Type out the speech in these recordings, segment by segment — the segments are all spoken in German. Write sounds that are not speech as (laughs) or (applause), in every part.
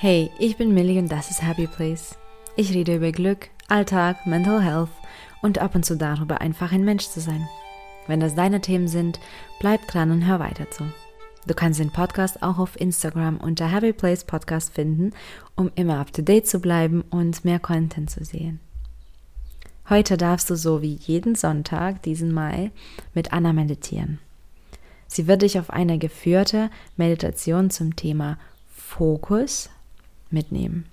Hey, ich bin Millie und das ist Happy Place. Ich rede über Glück, Alltag, Mental Health und ab und zu darüber, einfach ein Mensch zu sein. Wenn das deine Themen sind, bleib dran und hör weiter zu. Du kannst den Podcast auch auf Instagram unter Happy Place Podcast finden, um immer up to date zu bleiben und mehr Content zu sehen. Heute darfst du so wie jeden Sonntag diesen Mai mit Anna meditieren. Sie wird dich auf eine geführte Meditation zum Thema Fokus mitnehmen.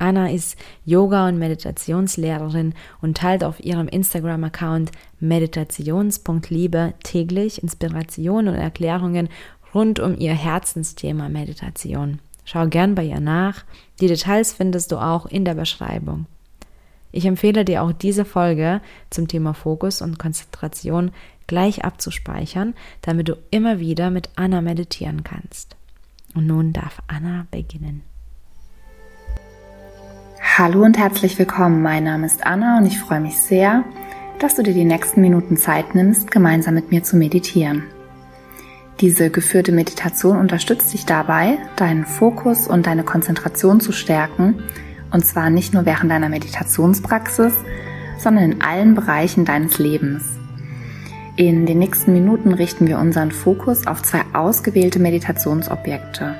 Anna ist Yoga- und Meditationslehrerin und teilt auf ihrem Instagram-Account meditations.liebe täglich Inspirationen und Erklärungen rund um ihr Herzensthema Meditation. Schau gern bei ihr nach. Die Details findest du auch in der Beschreibung. Ich empfehle dir auch diese Folge zum Thema Fokus und Konzentration gleich abzuspeichern, damit du immer wieder mit Anna meditieren kannst. Und nun darf Anna beginnen. Hallo und herzlich willkommen. Mein Name ist Anna und ich freue mich sehr, dass du dir die nächsten Minuten Zeit nimmst, gemeinsam mit mir zu meditieren. Diese geführte Meditation unterstützt dich dabei, deinen Fokus und deine Konzentration zu stärken, und zwar nicht nur während deiner Meditationspraxis, sondern in allen Bereichen deines Lebens. In den nächsten Minuten richten wir unseren Fokus auf zwei ausgewählte Meditationsobjekte.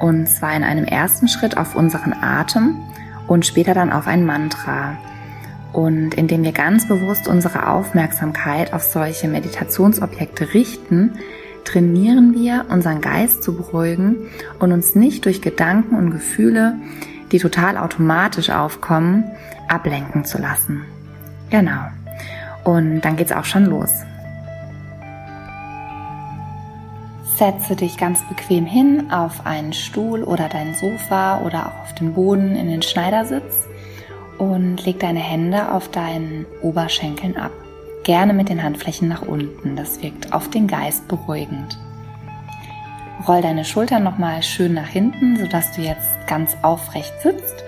Und zwar in einem ersten Schritt auf unseren Atem und später dann auf ein Mantra. Und indem wir ganz bewusst unsere Aufmerksamkeit auf solche Meditationsobjekte richten, trainieren wir, unseren Geist zu beruhigen und uns nicht durch Gedanken und Gefühle, die total automatisch aufkommen, ablenken zu lassen. Genau. Und dann geht's auch schon los. Setze dich ganz bequem hin auf einen Stuhl oder dein Sofa oder auch auf den Boden in den Schneidersitz und leg deine Hände auf deinen Oberschenkeln ab. Gerne mit den Handflächen nach unten. Das wirkt auf den Geist beruhigend. Roll deine Schultern nochmal schön nach hinten, sodass du jetzt ganz aufrecht sitzt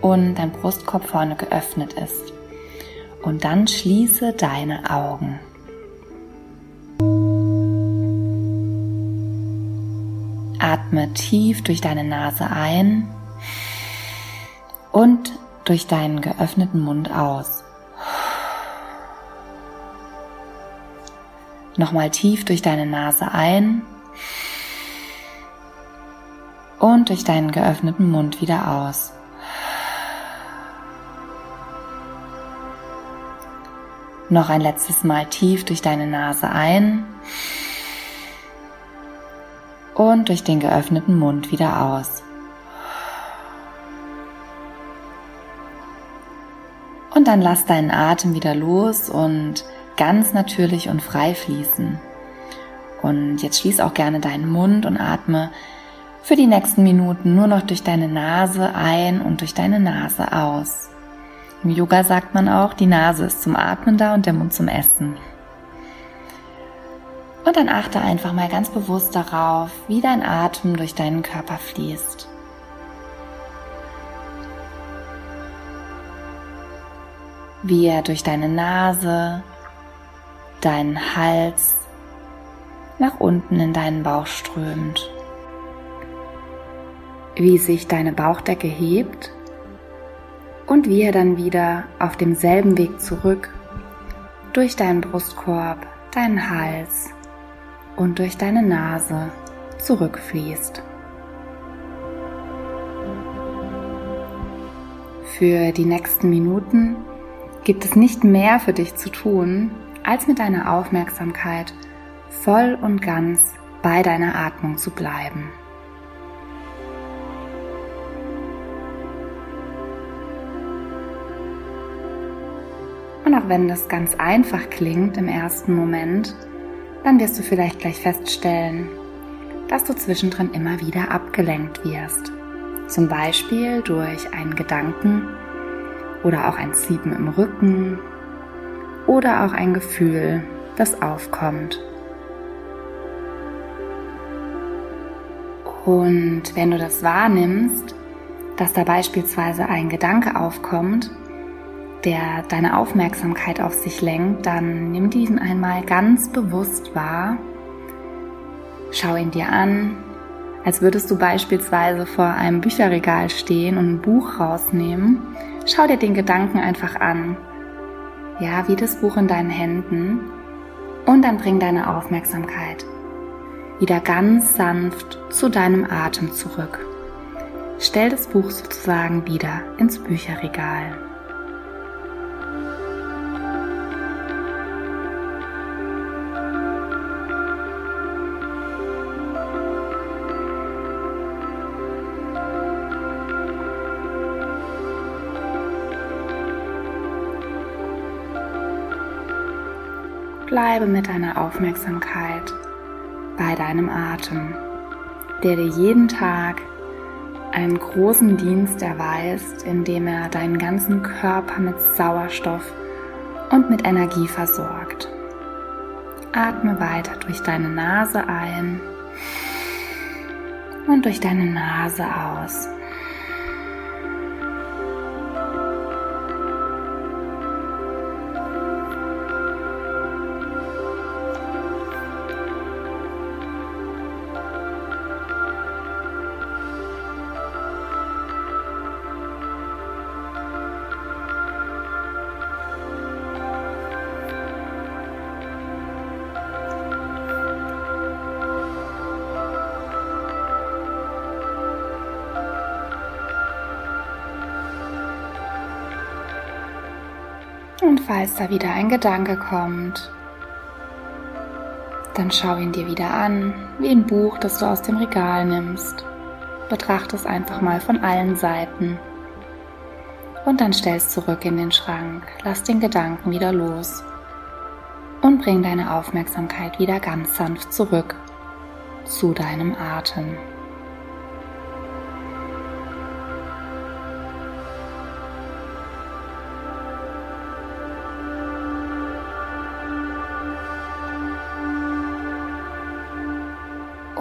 und dein Brustkorb vorne geöffnet ist. Und dann schließe deine Augen. Atme tief durch deine Nase ein und durch deinen geöffneten Mund aus. Nochmal tief durch deine Nase ein und durch deinen geöffneten Mund wieder aus. Noch ein letztes Mal tief durch deine Nase ein und durch den geöffneten Mund wieder aus. Und dann lass deinen Atem wieder los und ganz natürlich und frei fließen. Und jetzt schließ auch gerne deinen Mund und atme für die nächsten Minuten nur noch durch deine Nase ein und durch deine Nase aus. Im Yoga sagt man auch, die Nase ist zum Atmen da und der Mund zum Essen. Und dann achte einfach mal ganz bewusst darauf, wie dein Atem durch deinen Körper fließt. Wie er durch deine Nase, deinen Hals nach unten in deinen Bauch strömt. Wie sich deine Bauchdecke hebt und wie er dann wieder auf demselben Weg zurück durch deinen Brustkorb, deinen Hals und durch deine Nase zurückfließt. Für die nächsten Minuten gibt es nicht mehr für dich zu tun, als mit deiner Aufmerksamkeit voll und ganz bei deiner Atmung zu bleiben. Und auch wenn das ganz einfach klingt im ersten Moment, dann wirst du vielleicht gleich feststellen, dass du zwischendrin immer wieder abgelenkt wirst. Zum Beispiel durch einen Gedanken oder auch ein Ziepen im Rücken oder auch ein Gefühl, das aufkommt. Und wenn du das wahrnimmst, dass da beispielsweise ein Gedanke aufkommt, der deine Aufmerksamkeit auf sich lenkt, dann nimm diesen einmal ganz bewusst wahr. Schau ihn dir an, als würdest du beispielsweise vor einem Bücherregal stehen und ein Buch rausnehmen. Schau dir den Gedanken einfach an. Ja, wie das Buch in deinen Händen. Und dann bring deine Aufmerksamkeit wieder ganz sanft zu deinem Atem zurück. Stell das Buch sozusagen wieder ins Bücherregal. Bleibe mit deiner Aufmerksamkeit bei deinem Atem, der dir jeden Tag einen großen Dienst erweist, indem er deinen ganzen Körper mit Sauerstoff und mit Energie versorgt. Atme weiter durch deine Nase ein und durch deine Nase aus. Falls da wieder ein Gedanke kommt, dann schau ihn dir wieder an, wie ein Buch, das du aus dem Regal nimmst. Betrachte es einfach mal von allen Seiten. Und dann stell es zurück in den Schrank. Lass den Gedanken wieder los. Und bring deine Aufmerksamkeit wieder ganz sanft zurück zu deinem Atem.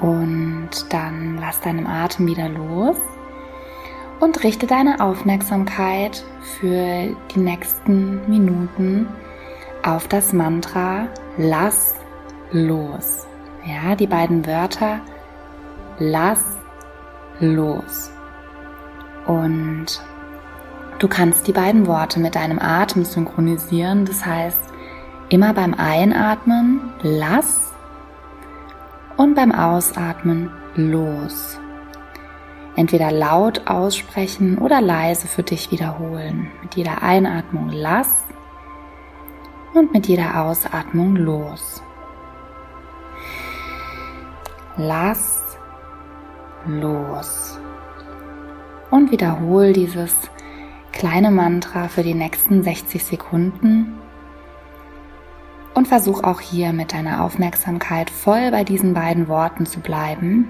Und dann lass deinem Atem wieder los und richte deine Aufmerksamkeit für die nächsten Minuten auf das Mantra Lass los. Ja, die beiden Wörter Lass los. Und du kannst die beiden Worte mit deinem Atem synchronisieren. Das heißt, immer beim Einatmen Lass und beim Ausatmen los. Entweder laut aussprechen oder leise für dich wiederholen. Mit jeder Einatmung lass und mit jeder Ausatmung los. Lass los. Und wiederhol dieses kleine Mantra für die nächsten 60 Sekunden und versuch auch hier mit deiner Aufmerksamkeit voll bei diesen beiden Worten zu bleiben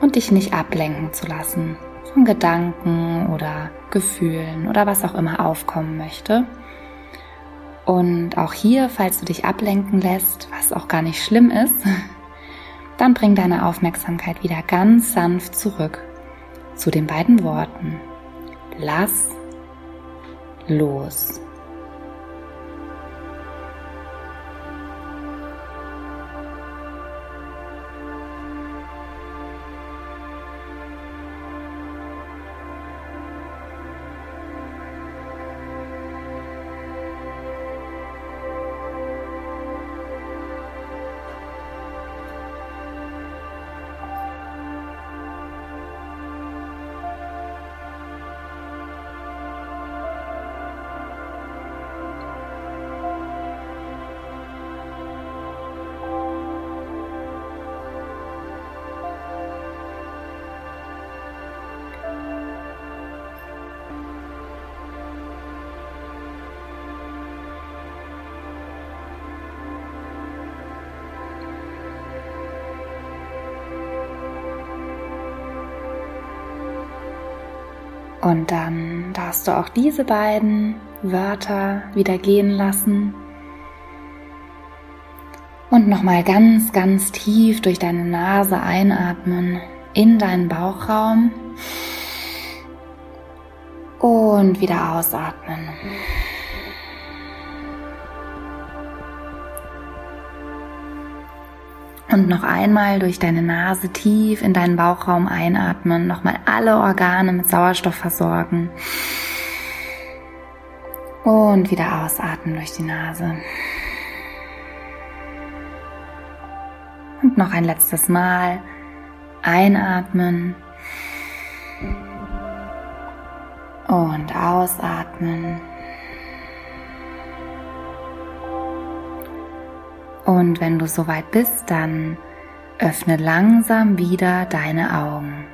und dich nicht ablenken zu lassen von Gedanken oder Gefühlen oder was auch immer aufkommen möchte. Und auch hier, falls du dich ablenken lässt, was auch gar nicht schlimm ist, (laughs) dann bring deine Aufmerksamkeit wieder ganz sanft zurück zu den beiden Worten. Lass los. Und dann darfst du auch diese beiden Wörter wieder gehen lassen und nochmal ganz, ganz tief durch deine Nase einatmen in deinen Bauchraum und wieder ausatmen. Und noch einmal durch deine Nase tief in deinen Bauchraum einatmen, nochmal alle Organe mit Sauerstoff versorgen. Und wieder ausatmen durch die Nase. Und noch ein letztes Mal einatmen und ausatmen. Und wenn du soweit bist, dann öffne langsam wieder deine Augen.